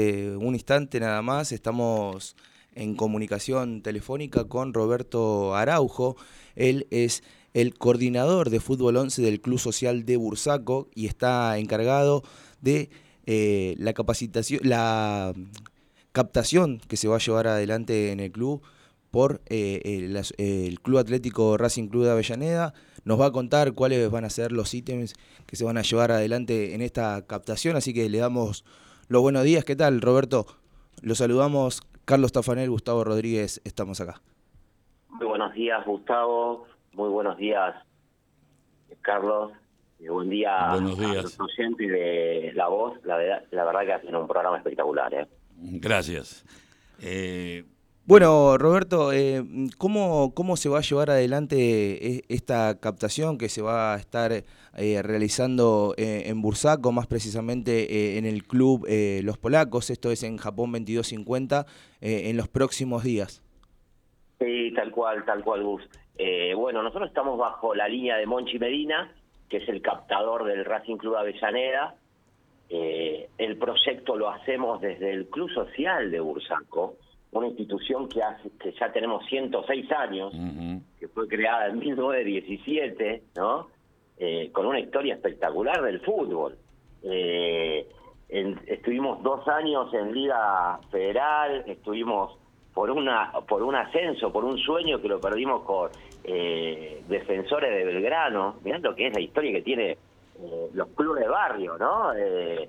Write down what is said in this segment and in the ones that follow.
Eh, un instante nada más, estamos en comunicación telefónica con Roberto Araujo. Él es el coordinador de fútbol 11 del Club Social de Bursaco y está encargado de eh, la capacitación, la captación que se va a llevar adelante en el club por eh, el, Club Atlético Racing Club de Avellaneda. Nos va a contar cuáles van a ser los ítems que se van a llevar adelante en esta captación, así que le damos los buenos días. ¿Qué tal, Roberto? Los saludamos. Carlos Tafanel, Gustavo Rodríguez, estamos acá. Muy buenos días, Gustavo. Muy buenos días, Carlos. buen día buenos días. a los oyentes de La Voz. La verdad, la verdad que hacen un programa espectacular. ¿eh? Gracias. Eh, bueno, Roberto, eh, ¿cómo, ¿cómo se va a llevar adelante eh, esta captación que se va a estar eh, realizando en Bursaco, más precisamente en el club Los Polacos? Esto es en Japón 2250, en los próximos días. Sí, tal cual, tal cual, Gus. bueno, nosotros estamos bajo la línea de Monchi Medina, que es el captador del Racing Club Avellaneda. el proyecto lo hacemos desde el Club Social de Bursaco una institución que, hace, que ya tenemos 106 años, que fue creada en 1917, ¿no? Eh, con una historia espectacular del fútbol. Eh, estuvimos dos años en Liga Federal, estuvimos por una por un ascenso, por un sueño que lo perdimos con eh, defensores de Belgrano. Mirá lo que es la historia que tiene los clubes de barrio, ¿no? Es,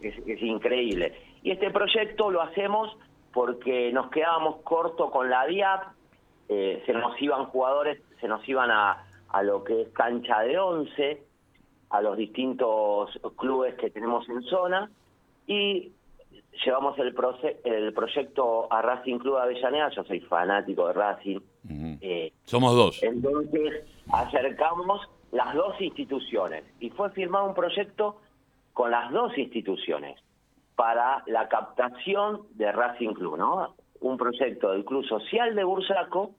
es increíble. Y este proyecto lo hacemos porque nos quedábamos cortos con la DIAP, eh, se nos iban jugadores, se nos iban a, a lo que es cancha de once, a los distintos clubes que tenemos en zona, y llevamos el, el proyecto a Racing Club de Avellaneda, yo soy fanático de Racing. Eh, Somos dos. Entonces acercamos las dos instituciones y fue firmado un proyecto con las dos instituciones para la captación de Racing Club, ¿no? Un proyecto del Club Social de Bursaco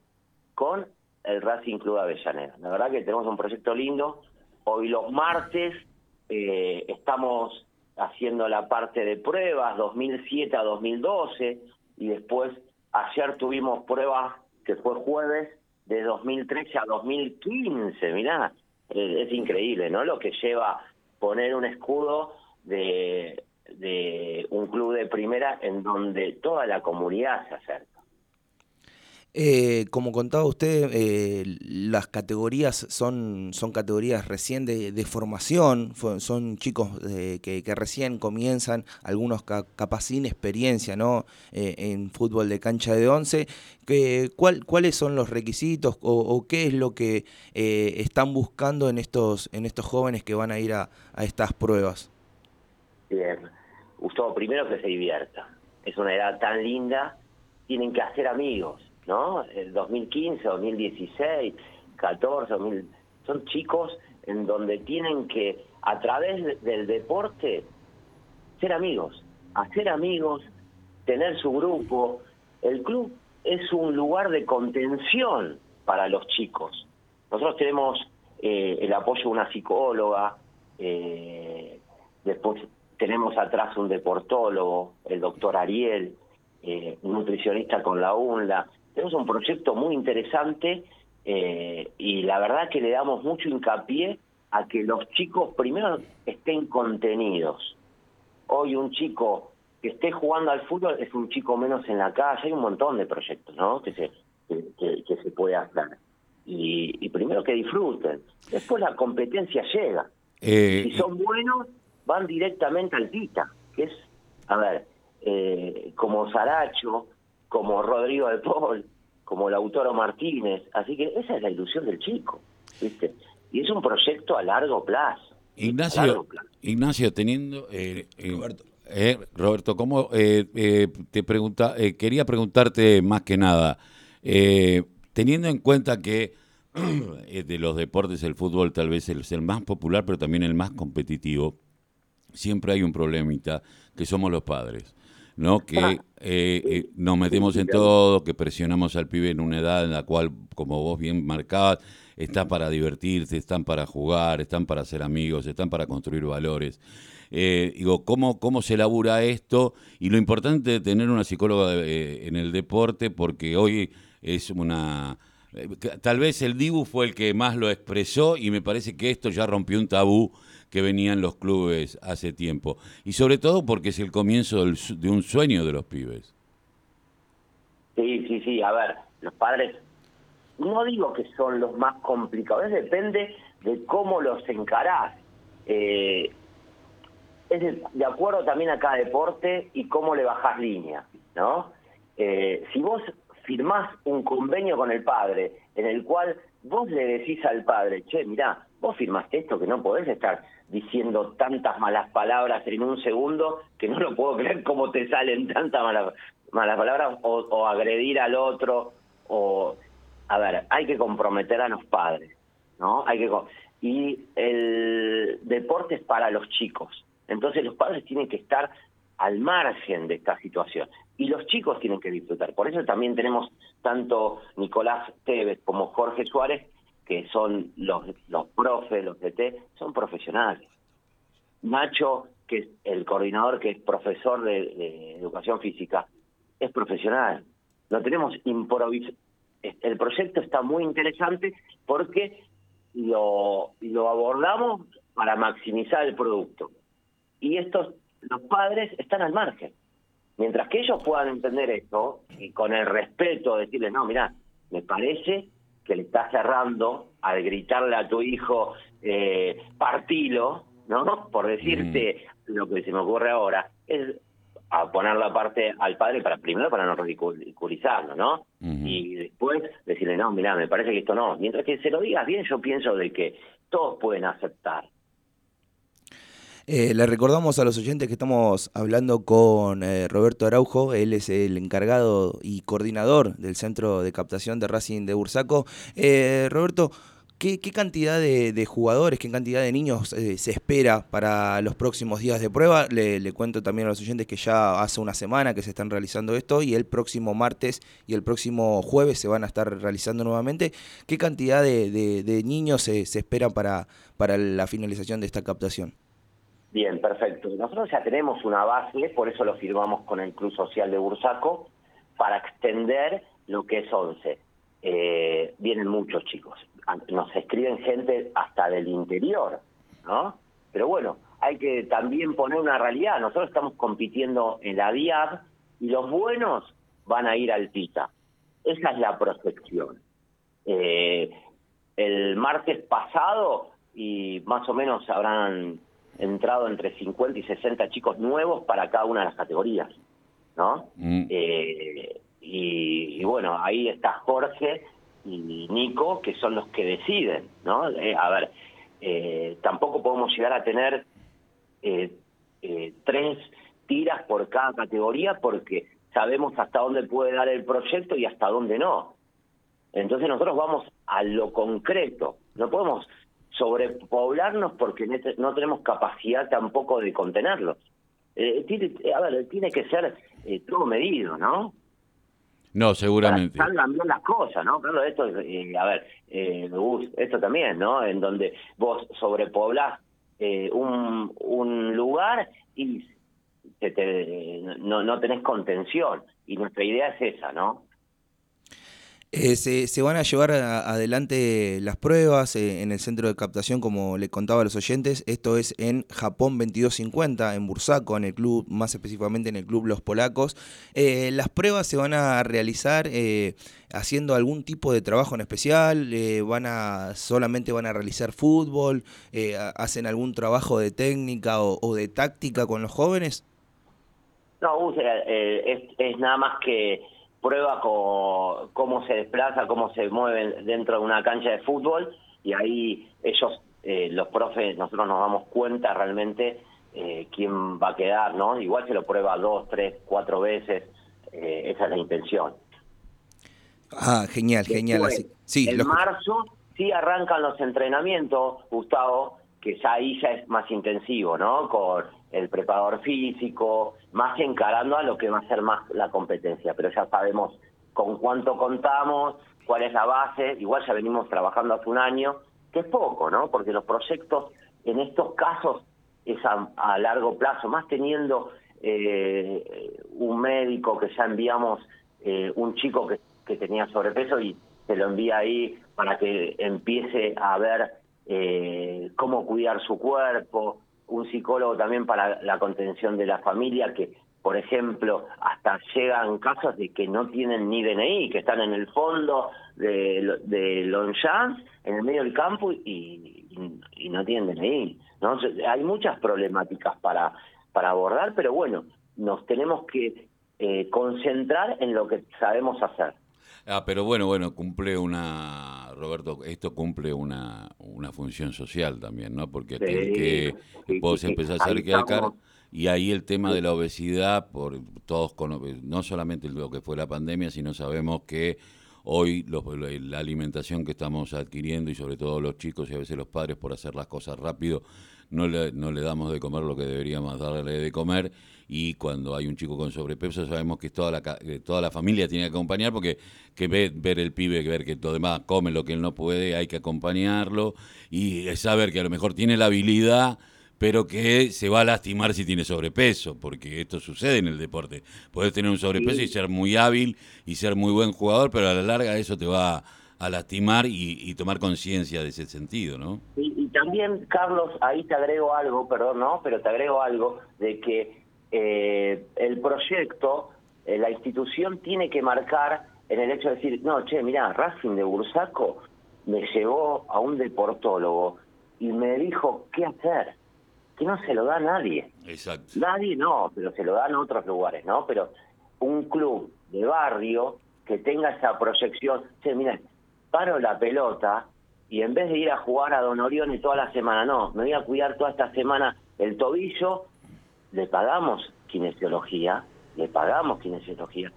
con el Racing Club Avellaneda. La verdad que tenemos un proyecto lindo. Hoy los martes eh, estamos haciendo la parte de pruebas 2007 a 2012 y después ayer tuvimos pruebas que fue jueves de 2013 a 2015, mirá, es increíble, ¿no? Lo que lleva poner un escudo de de un club de primera en donde toda la comunidad se acerca. Eh, como contaba usted, eh, las categorías son, son categorías recién de, formación, son chicos eh, que, recién comienzan, algunos capaz sin experiencia ¿no? en fútbol de cancha de once. Que, ¿cuál, ¿Cuáles son los requisitos o, qué es lo que están buscando en estos, en estos jóvenes que van a ir a, a estas pruebas? Bien. Gustavo, primero que se divierta. Es una edad tan linda, tienen que hacer amigos, ¿no? El 2015, 2016, 14, 2000, son chicos en donde tienen que, a través del deporte, ser amigos, hacer amigos, tener su grupo. El club es un lugar de contención para los chicos. Nosotros tenemos eh, el apoyo de una psicóloga, eh, después tenemos atrás un deportólogo, el doctor Ariel, eh, un nutricionista con la UNLA. Tenemos un proyecto muy interesante eh, y la verdad que le damos mucho hincapié a que los chicos primero estén contenidos. Hoy un chico que esté jugando al fútbol es un chico menos en la calle, hay un montón de proyectos ¿no? que, se, que, se puede hacer. Y, primero que disfruten, después la competencia llega. Eh, si son buenos, van directamente al Tita, que es, a ver, eh, como Saracho, como Rodrigo de Paul, como Lautaro Martínez. Así que esa es la ilusión del chico, ¿viste? Y es un proyecto a largo plazo. Ignacio, Ignacio teniendo... Eh, eh, Roberto. Eh, Roberto, ¿cómo te pregunta, quería preguntarte más que nada, teniendo en cuenta que de los deportes el fútbol tal vez es el más popular, pero también el más competitivo, siempre hay un problemita, que somos los padres. ¿no? que eh, eh, nos metemos en todo, que presionamos al pibe en una edad en la cual, como vos bien marcabas, están para divertirse, están para jugar, están para ser amigos, están para construir valores. Eh, digo, ¿cómo, ¿cómo se elabora esto? Y lo importante de tener una psicóloga en el deporte, porque hoy es una... Tal vez el Dibu fue el que más lo expresó y me parece que esto ya rompió un tabú que venía en los clubes hace tiempo. Y sobre todo porque es el comienzo de un sueño de los pibes. Sí, sí, sí. A ver, los padres, no digo que son los más complicados, depende de cómo los encarás. Eh, es de, acuerdo también a cada deporte y cómo le bajás línea, ¿no? Eh, si vos firmás un convenio con el padre en el cual vos le decís al padre, che, mirá, vos firmaste esto que no podés estar diciendo tantas malas palabras en un segundo que no lo puedo creer cómo te salen tantas malas, malas palabras o, agredir al otro o a ver hay que comprometer a los padres no hay que y el deporte es para los chicos entonces los padres tienen que estar al margen de esta situación y los chicos tienen que disfrutar. Por eso también tenemos tanto Nicolás Tevez como Jorge Suárez que son los, los profes, los DT, son profesionales. Nacho, que es el coordinador, que es profesor de, educación física, es profesional. No tenemos improviso. El proyecto está muy interesante porque lo, lo abordamos para maximizar el producto. Y estos, los padres están al margen. Mientras que ellos puedan entender esto y con el respeto decirles, no, mira, me parece que le estás cerrando al gritarle a tu hijo eh, partilo, ¿no? Por decirte mm. lo que se me ocurre ahora, es a poner la parte al padre para primero para no ridiculizarlo, ¿no? Y después decirle, no, mira, me parece que esto no. Mientras que se lo digas bien, yo pienso de que todos pueden aceptar. Eh, le recordamos a los oyentes que estamos hablando con eh, Roberto Araujo, él es el encargado y coordinador del Centro de Captación de Racing de Bursaco. Eh, Roberto, ¿qué, cantidad de, jugadores, qué cantidad de niños se espera para los próximos días de prueba? Le, cuento también a los oyentes que ya hace una semana que se están realizando esto y el próximo martes y el próximo jueves se van a estar realizando nuevamente. ¿Qué cantidad de, niños se, se espera para, para la finalización de esta captación? Bien, perfecto. Nosotros ya tenemos una base, por eso lo firmamos con el Club Social de Bursaco, para extender lo que es 11. Eh, vienen muchos chicos. Nos escriben gente hasta del interior, ¿no? Pero bueno, hay que también poner una realidad. Nosotros estamos compitiendo en la DIAB y los buenos van a ir al PITA. Esa es la prospección. Eh, el martes pasado, y más o menos habrán entrado entre 50 y 60 chicos nuevos para cada una de las categorías, ¿no? Mm. Eh, y, bueno, ahí está Jorge y Nico, que son los que deciden, ¿no? Eh, a ver, eh, tampoco podemos llegar a tener tres tiras por cada categoría porque sabemos hasta dónde puede dar el proyecto y hasta dónde no. Entonces nosotros vamos a lo concreto, no podemos sobrepoblarnos porque no tenemos capacidad tampoco de contenerlos. Eh, tiene, a ver, tiene que ser eh, todo medido, ¿no? No, seguramente. salgan bien las cosas, ¿no? Claro, esto, eh, a ver, eh, esto también, ¿no? En donde vos sobrepoblás eh, un, un lugar y te, no, no tenés contención. Y nuestra idea es esa, ¿no? Eh, se, van a llevar adelante las pruebas eh, en el centro de captación, como le contaba a los oyentes. Esto es en Japón 2250, en Bursaco, en el club, más específicamente en el club Los Polacos. Eh, las pruebas se van a realizar haciendo algún tipo de trabajo en especial. van a solamente van a realizar fútbol. hacen algún trabajo de técnica o, de táctica con los jóvenes. No, es nada más que prueba cómo se desplaza, cómo se mueve dentro de una cancha de fútbol y ahí ellos, eh, los profes, nosotros nos damos cuenta realmente eh, quién va a quedar, ¿no? Igual se lo prueba dos, tres, cuatro veces, eh, esa es la intención. Ah, genial, genial. Sí, en marzo sí arrancan los entrenamientos, Gustavo, que ya ahí ya es más intensivo, ¿no? Con el preparador físico, más encarando a lo que va a ser más la competencia, pero ya sabemos con cuánto contamos, cuál es la base, igual ya venimos trabajando hace un año, que es poco, ¿no? Porque los proyectos en estos casos es a, largo plazo, más teniendo eh, un médico que ya enviamos, eh, un chico que, que tenía sobrepeso y se lo envía ahí para que empiece a ver eh, cómo cuidar su cuerpo, un psicólogo también para la contención de la familia, que por ejemplo hasta llegan casos de que no tienen ni DNI, que están en el fondo de, de Longchamp, en el medio del campo y, y, no tienen DNI. ¿no? Hay muchas problemáticas para, para abordar, pero bueno, nos tenemos que eh, concentrar en lo que sabemos hacer. Ah, pero bueno, bueno, cumple una, Roberto, esto cumple una, una función social también, ¿no? Porque que vos empezás a acercar y ahí el tema de la obesidad, por todos no solamente lo que fue la pandemia, sino sabemos que hoy la alimentación que estamos adquiriendo y sobre todo los chicos y a veces los padres por hacer las cosas rápido no le, no le damos de comer lo que deberíamos darle de comer. Y cuando hay un chico con sobrepeso sabemos que toda la, toda la familia tiene que acompañar porque que ver, ver el pibe, ver que todo demás come lo que él no puede, hay que acompañarlo. Y saber que a lo mejor tiene la habilidad pero que se va a lastimar si tiene sobrepeso, porque esto sucede en el deporte. Puedes tener un sobrepeso y ser muy hábil y ser muy buen jugador, pero a la larga eso te va a lastimar y, tomar conciencia de ese sentido, ¿no? Y, también, Carlos, ahí te agrego algo, perdón, ¿no? Pero te agrego algo de que eh, el proyecto, eh, la institución tiene que marcar en el hecho de decir, no, che, mira, Racing de Bursaco me llevó a un deportólogo y me dijo qué hacer que no se lo da a nadie. Exacto. Nadie no, pero se lo dan a otros lugares, ¿no? Pero un club de barrio que tenga esa proyección, che, mira, paro la pelota y en vez de ir a jugar a Don Orión y toda la semana, no, me voy a cuidar toda esta semana el tobillo, le pagamos kinesiología, le pagamos kinesiología.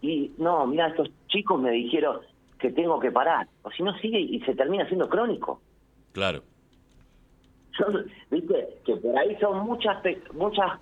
Y no, mira, estos chicos me dijeron que tengo que parar, o si no sigue y se termina siendo crónico. Claro viste, que por ahí son muchas muchas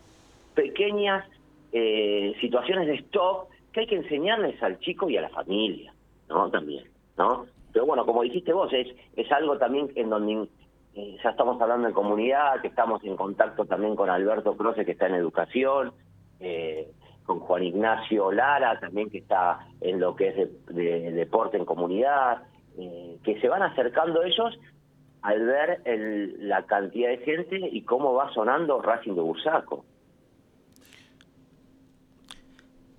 pequeñas eh, situaciones de stop que hay que enseñarles al chico y a la familia, ¿no? También, ¿no? Pero bueno, como dijiste vos, es, es algo también en donde eh, ya estamos hablando en comunidad, que estamos en contacto también con Alberto Croce, que está en educación, eh, con Juan Ignacio Lara, también que está en lo que es de, deporte en comunidad, que se van acercando ellos al ver el, la cantidad de gente y cómo va sonando Racing de Bursaco.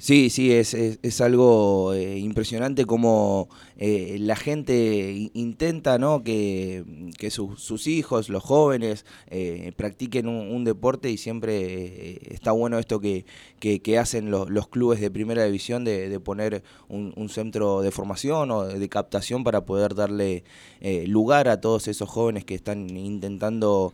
Sí, sí, es, es, algo eh, impresionante como eh, la gente intenta ¿no? que, sus hijos, los jóvenes, eh, practiquen un, deporte y siempre está bueno esto que, que, hacen los clubes de primera división de, poner un, centro de formación o de captación para poder darle lugar a todos esos jóvenes que están intentando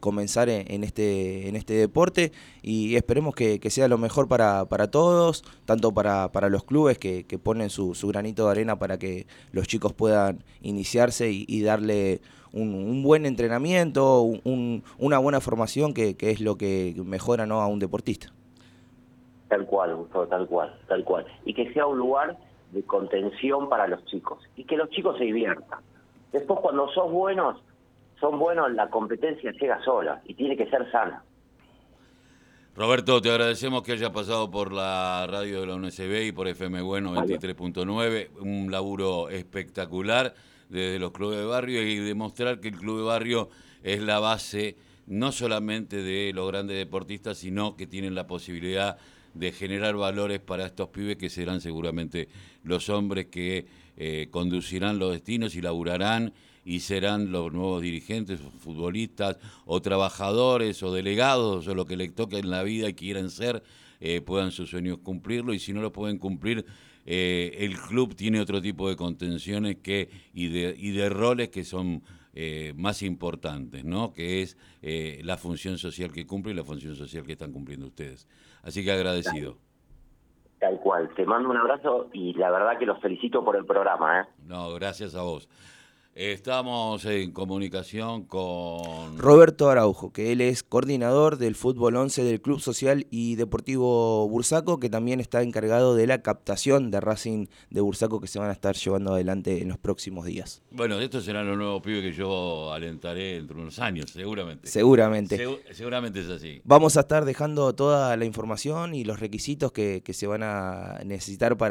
comenzar en, este, en este deporte y esperemos que, sea lo mejor para, para todos tanto para, para los clubes que, ponen su, granito de arena para que los chicos puedan iniciarse y, darle un, buen entrenamiento, una buena formación que, es lo que mejora ¿no? a un deportista. Tal cual, tal cual, tal cual. Y que sea un lugar de contención para los chicos y que los chicos se diviertan. Después cuando sos buenos, son buenos, la competencia llega sola y tiene que ser sana. Roberto, te agradecemos que haya pasado por la radio de la UNSB y por FM Bueno 23.9, un laburo espectacular desde los clubes de barrio y demostrar que el club de barrio es la base no solamente de los grandes deportistas, sino que tienen la posibilidad de generar valores para estos pibes que serán seguramente los hombres que eh, conducirán los destinos y laburarán y serán los nuevos dirigentes, futbolistas o trabajadores o delegados o lo que les toque en la vida y quieran ser, eh, puedan sus sueños cumplirlo y si no lo pueden cumplir, eh, el club tiene otro tipo de contenciones que y de, y de roles que son eh, más importantes, ¿no? que es la función social que cumple y la función social que están cumpliendo ustedes. Así que agradecido. Tal cual, te mando un abrazo y la verdad que los felicito por el programa. ¿eh? No, gracias a vos. Estamos en comunicación con Roberto Araujo, que él es coordinador del fútbol 11 del Club Social y Deportivo Bursaco, que también está encargado de la captación de Racing de Bursaco que se van a estar llevando adelante en los próximos días. Bueno, estos serán los nuevos pibes que yo alentaré entre unos años, seguramente. Seguramente. seguramente es así. Vamos a estar dejando toda la información y los requisitos que, que se van a necesitar para